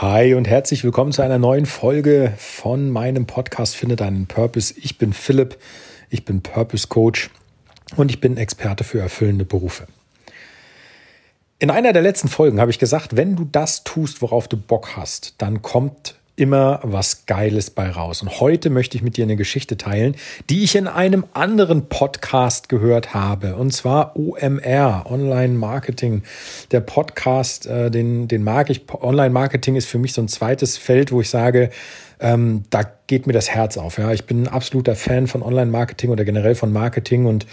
Hi und herzlich willkommen zu einer neuen Folge von meinem Podcast Finde deinen Purpose. Ich bin Philipp, ich bin Purpose Coach und ich bin Experte für erfüllende Berufe. In einer der letzten Folgen habe ich gesagt, wenn du das tust, worauf du Bock hast, dann kommt immer was Geiles bei raus. Und heute möchte ich mit dir eine Geschichte teilen, die ich in einem anderen Podcast gehört habe. Und zwar OMR, Online Marketing. Der Podcast, äh, den, den mag ich. Online Marketing ist für mich so ein zweites Feld, wo ich sage, ähm, da geht mir das Herz auf. Ja, ich bin ein absoluter Fan von Online Marketing oder generell von Marketing. Und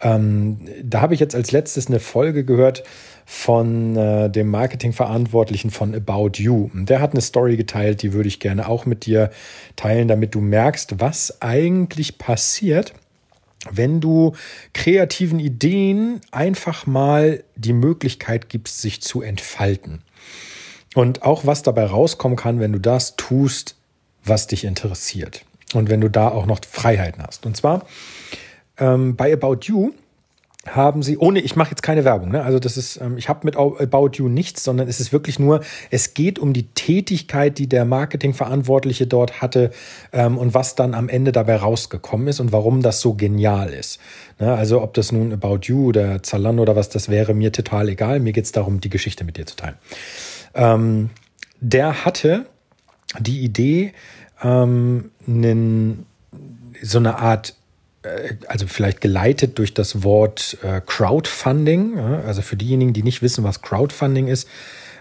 ähm, da habe ich jetzt als letztes eine Folge gehört, von äh, dem Marketingverantwortlichen von About You. Der hat eine Story geteilt, die würde ich gerne auch mit dir teilen, damit du merkst, was eigentlich passiert, wenn du kreativen Ideen einfach mal die Möglichkeit gibst, sich zu entfalten. Und auch was dabei rauskommen kann, wenn du das tust, was dich interessiert. Und wenn du da auch noch Freiheiten hast. Und zwar ähm, bei About You haben sie, ohne, ich mache jetzt keine Werbung, ne? also das ist, ähm, ich habe mit About You nichts, sondern es ist wirklich nur, es geht um die Tätigkeit, die der Marketingverantwortliche dort hatte ähm, und was dann am Ende dabei rausgekommen ist und warum das so genial ist. Ne? Also ob das nun About You oder Zalando oder was das wäre, mir total egal. Mir geht es darum, die Geschichte mit dir zu teilen. Ähm, der hatte die Idee, ähm, einen, so eine Art äh, also vielleicht geleitet durch das Wort äh, Crowdfunding. Also für diejenigen, die nicht wissen, was Crowdfunding ist,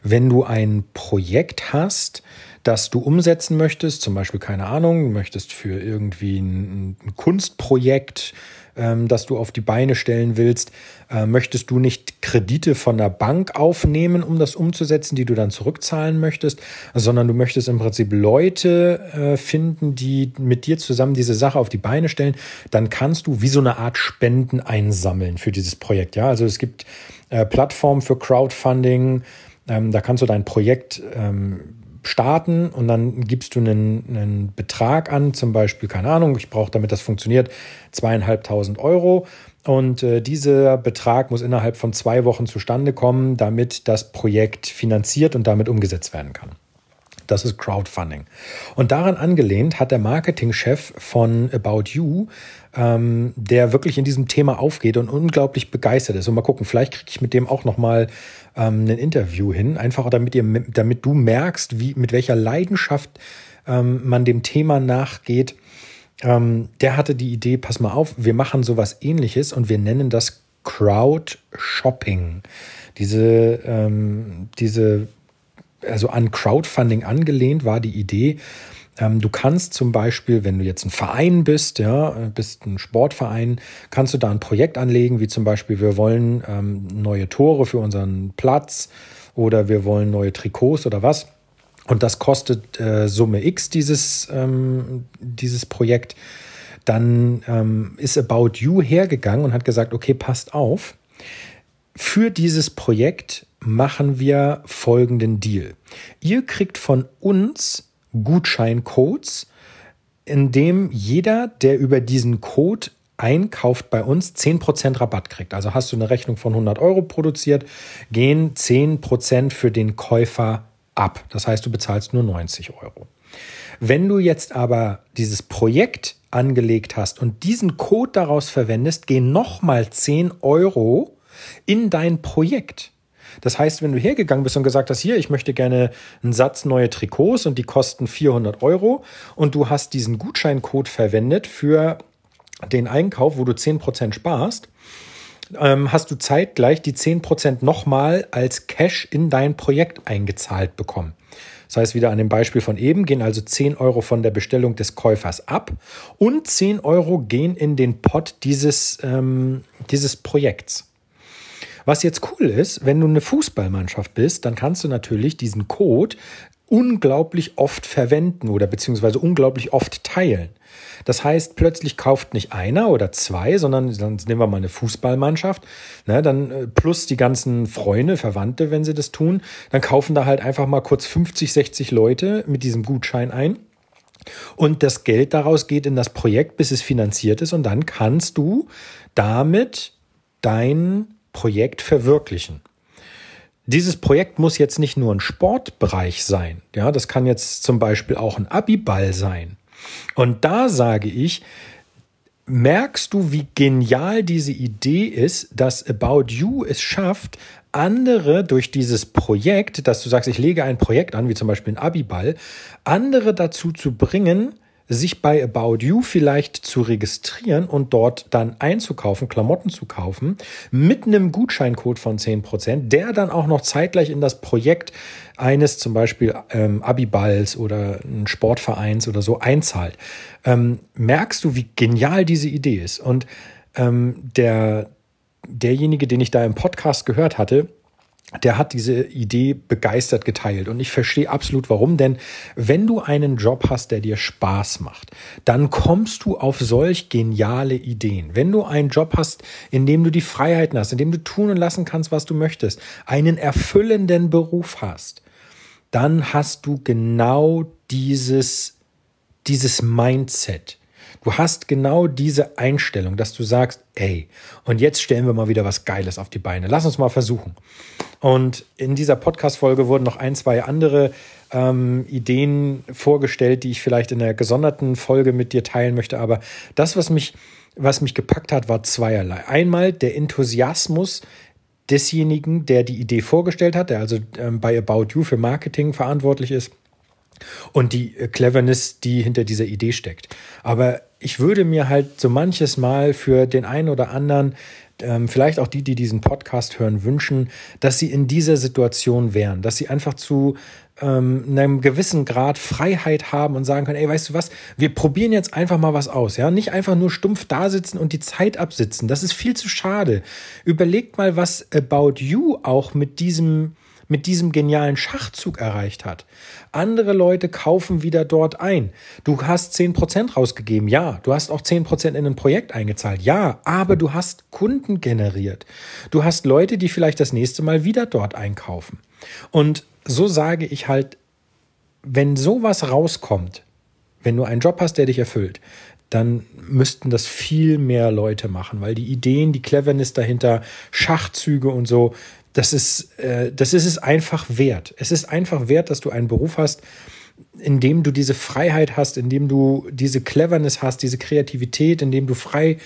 wenn du ein Projekt hast, das du umsetzen möchtest, zum Beispiel keine Ahnung, möchtest für irgendwie ein Kunstprojekt ähm, das du auf die Beine stellen willst, äh, möchtest du nicht Kredite von der Bank aufnehmen, um das umzusetzen, die du dann zurückzahlen möchtest, sondern du möchtest im Prinzip Leute äh, finden, die mit dir zusammen diese Sache auf die Beine stellen, dann kannst du wie so eine Art Spenden einsammeln für dieses Projekt. Ja, also es gibt äh, Plattformen für Crowdfunding, ähm, da kannst du dein Projekt ähm, starten und dann gibst du einen, einen Betrag an, zum Beispiel, keine Ahnung, ich brauche, damit das funktioniert, zweieinhalbtausend Euro. Und äh, dieser Betrag muss innerhalb von zwei Wochen zustande kommen, damit das Projekt finanziert und damit umgesetzt werden kann. Das ist Crowdfunding. Und daran angelehnt hat der Marketingchef von About You, ähm, der wirklich in diesem Thema aufgeht und unglaublich begeistert ist. Und mal gucken, vielleicht kriege ich mit dem auch noch mal ähm, ein Interview hin, einfach damit, ihr, damit du merkst, wie, mit welcher Leidenschaft ähm, man dem Thema nachgeht. Ähm, der hatte die Idee, pass mal auf, wir machen sowas ähnliches und wir nennen das Crowd Shopping. Diese, ähm, diese, also an Crowdfunding angelehnt war die Idee, ähm, du kannst zum Beispiel, wenn du jetzt ein Verein bist, ja, bist ein Sportverein, kannst du da ein Projekt anlegen, wie zum Beispiel, wir wollen ähm, neue Tore für unseren Platz oder wir wollen neue Trikots oder was. Und das kostet äh, Summe X, dieses, ähm, dieses Projekt. Dann ähm, ist About You hergegangen und hat gesagt, okay, passt auf. Für dieses Projekt machen wir folgenden Deal. Ihr kriegt von uns Gutscheincodes, in dem jeder, der über diesen Code einkauft bei uns, 10% Rabatt kriegt. Also hast du eine Rechnung von 100 Euro produziert, gehen 10% für den Käufer ab. Das heißt, du bezahlst nur 90 Euro. Wenn du jetzt aber dieses Projekt angelegt hast und diesen Code daraus verwendest, gehen nochmal 10 Euro in dein Projekt. Das heißt, wenn du hergegangen bist und gesagt hast, hier, ich möchte gerne einen Satz neue Trikots und die kosten 400 Euro und du hast diesen Gutscheincode verwendet für den Einkauf, wo du 10% sparst, ähm, hast du zeitgleich die 10% nochmal als Cash in dein Projekt eingezahlt bekommen. Das heißt, wieder an dem Beispiel von eben gehen also 10 Euro von der Bestellung des Käufers ab und 10 Euro gehen in den Pot dieses, ähm, dieses Projekts. Was jetzt cool ist, wenn du eine Fußballmannschaft bist, dann kannst du natürlich diesen Code unglaublich oft verwenden oder beziehungsweise unglaublich oft teilen. Das heißt, plötzlich kauft nicht einer oder zwei, sondern dann nehmen wir mal eine Fußballmannschaft, ne, dann äh, plus die ganzen Freunde, Verwandte, wenn sie das tun, dann kaufen da halt einfach mal kurz 50, 60 Leute mit diesem Gutschein ein. Und das Geld daraus geht in das Projekt, bis es finanziert ist. Und dann kannst du damit dein Projekt verwirklichen. dieses Projekt muss jetzt nicht nur ein Sportbereich sein. Ja, das kann jetzt zum Beispiel auch ein Abiball sein. Und da sage ich, merkst du, wie genial diese Idee ist, dass About You es schafft, andere durch dieses Projekt, dass du sagst, ich lege ein Projekt an, wie zum Beispiel ein Abiball, andere dazu zu bringen, sich bei About You vielleicht zu registrieren und dort dann einzukaufen, Klamotten zu kaufen, mit einem Gutscheincode von 10%, der dann auch noch zeitgleich in das Projekt eines zum Beispiel ähm, Abiballs oder ein Sportvereins oder so einzahlt. Ähm, merkst du, wie genial diese Idee ist? Und ähm, der, derjenige, den ich da im Podcast gehört hatte, der hat diese Idee begeistert geteilt. Und ich verstehe absolut warum, denn wenn du einen Job hast, der dir Spaß macht, dann kommst du auf solch geniale Ideen. Wenn du einen Job hast, in dem du die Freiheiten hast, in dem du tun und lassen kannst, was du möchtest, einen erfüllenden Beruf hast, dann hast du genau dieses, dieses Mindset Du hast genau diese Einstellung, dass du sagst, ey, und jetzt stellen wir mal wieder was Geiles auf die Beine. Lass uns mal versuchen. Und in dieser Podcast-Folge wurden noch ein, zwei andere ähm, Ideen vorgestellt, die ich vielleicht in einer gesonderten Folge mit dir teilen möchte. Aber das, was mich, was mich gepackt hat, war zweierlei. Einmal der Enthusiasmus desjenigen, der die Idee vorgestellt hat, der also ähm, bei About You für Marketing verantwortlich ist und die Cleverness, die hinter dieser Idee steckt. Aber ich würde mir halt so manches Mal für den einen oder anderen, ähm, vielleicht auch die, die diesen Podcast hören, wünschen, dass sie in dieser Situation wären, dass sie einfach zu ähm, einem gewissen Grad Freiheit haben und sagen können, ey, weißt du was, wir probieren jetzt einfach mal was aus, ja, nicht einfach nur stumpf da sitzen und die Zeit absitzen, das ist viel zu schade. Überlegt mal, was About You auch mit diesem mit diesem genialen Schachzug erreicht hat. Andere Leute kaufen wieder dort ein. Du hast 10% rausgegeben, ja. Du hast auch 10% in ein Projekt eingezahlt, ja. Aber du hast Kunden generiert. Du hast Leute, die vielleicht das nächste Mal wieder dort einkaufen. Und so sage ich halt, wenn sowas rauskommt, wenn du einen Job hast, der dich erfüllt, dann müssten das viel mehr Leute machen, weil die Ideen, die Cleverness dahinter, Schachzüge und so, das ist, äh, das ist es einfach wert. Es ist einfach wert, dass du einen Beruf hast, in dem du diese Freiheit hast, in dem du diese Cleverness hast, diese Kreativität, in dem du frei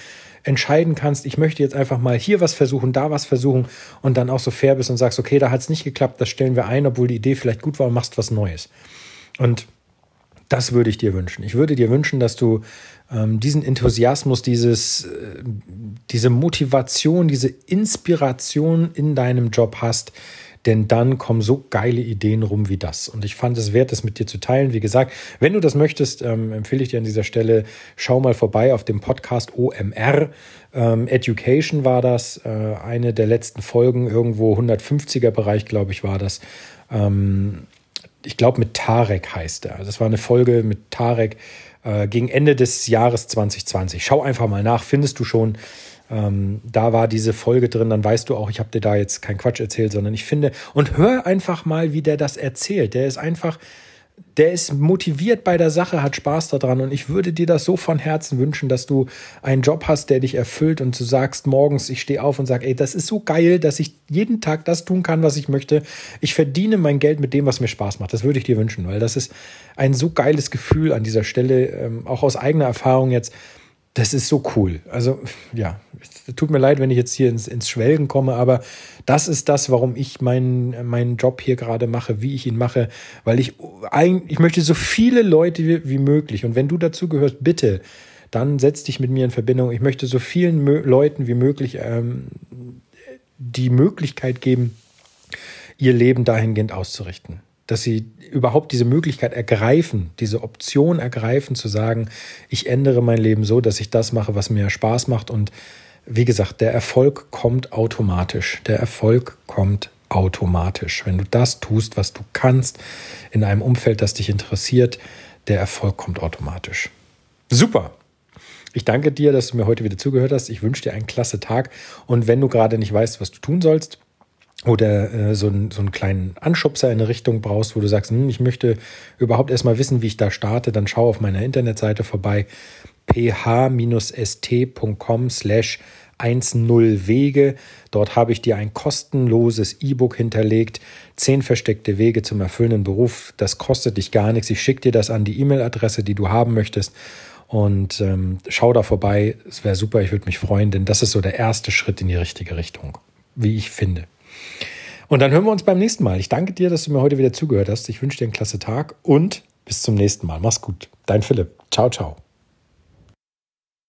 entscheiden kannst, ich möchte jetzt einfach mal hier was versuchen, da was versuchen und dann auch so fair bist und sagst, okay, da hat es nicht geklappt, das stellen wir ein, obwohl die Idee vielleicht gut war und machst was Neues. Und das würde ich dir wünschen. Ich würde dir wünschen, dass du ähm, diesen Enthusiasmus, dieses, äh, diese Motivation, diese Inspiration in deinem Job hast, denn dann kommen so geile Ideen rum wie das. Und ich fand es wert, das mit dir zu teilen. Wie gesagt, wenn du das möchtest, ähm, empfehle ich dir an dieser Stelle, schau mal vorbei auf dem Podcast OMR. Ähm, Education war das, äh, eine der letzten Folgen, irgendwo 150er Bereich, glaube ich, war das. Ähm, ich glaube, mit Tarek heißt er. Das war eine Folge mit Tarek äh, gegen Ende des Jahres 2020. Schau einfach mal nach, findest du schon. Ähm, da war diese Folge drin, dann weißt du auch, ich habe dir da jetzt keinen Quatsch erzählt, sondern ich finde, und hör einfach mal, wie der das erzählt. Der ist einfach, der ist motiviert bei der Sache, hat Spaß daran und ich würde dir das so von Herzen wünschen, dass du einen Job hast, der dich erfüllt und du sagst morgens, ich stehe auf und sage, ey, das ist so geil, dass ich jeden Tag das tun kann, was ich möchte. Ich verdiene mein Geld mit dem, was mir Spaß macht. Das würde ich dir wünschen, weil das ist ein so geiles Gefühl an dieser Stelle, ähm, auch aus eigener Erfahrung jetzt. Das ist so cool. Also ja, tut mir leid, wenn ich jetzt hier ins, ins Schwelgen komme, aber das ist das, warum ich meinen, meinen Job hier gerade mache, wie ich ihn mache, weil ich eigentlich, ich möchte so viele Leute wie, wie möglich und wenn du dazu gehörst, bitte, dann setz dich mit mir in Verbindung. Ich möchte so vielen Mö Leuten wie möglich ähm, die Möglichkeit geben, ihr Leben dahingehend auszurichten dass sie überhaupt diese Möglichkeit ergreifen, diese Option ergreifen, zu sagen, ich ändere mein Leben so, dass ich das mache, was mir Spaß macht. Und wie gesagt, der Erfolg kommt automatisch. Der Erfolg kommt automatisch. Wenn du das tust, was du kannst, in einem Umfeld, das dich interessiert, der Erfolg kommt automatisch. Super. Ich danke dir, dass du mir heute wieder zugehört hast. Ich wünsche dir einen klasse Tag. Und wenn du gerade nicht weißt, was du tun sollst, oder äh, so, ein, so einen kleinen Anschubser in eine Richtung brauchst, wo du sagst, hm, ich möchte überhaupt erstmal wissen, wie ich da starte, dann schau auf meiner Internetseite vorbei ph-st.com slash 1.0 Wege. Dort habe ich dir ein kostenloses E-Book hinterlegt. Zehn versteckte Wege zum erfüllenden Beruf. Das kostet dich gar nichts. Ich schicke dir das an die E-Mail-Adresse, die du haben möchtest. Und ähm, schau da vorbei. Es wäre super, ich würde mich freuen, denn das ist so der erste Schritt in die richtige Richtung, wie ich finde. Und dann hören wir uns beim nächsten Mal. Ich danke dir, dass du mir heute wieder zugehört hast. Ich wünsche dir einen klasse Tag und bis zum nächsten Mal. Mach's gut. Dein Philipp. Ciao, ciao.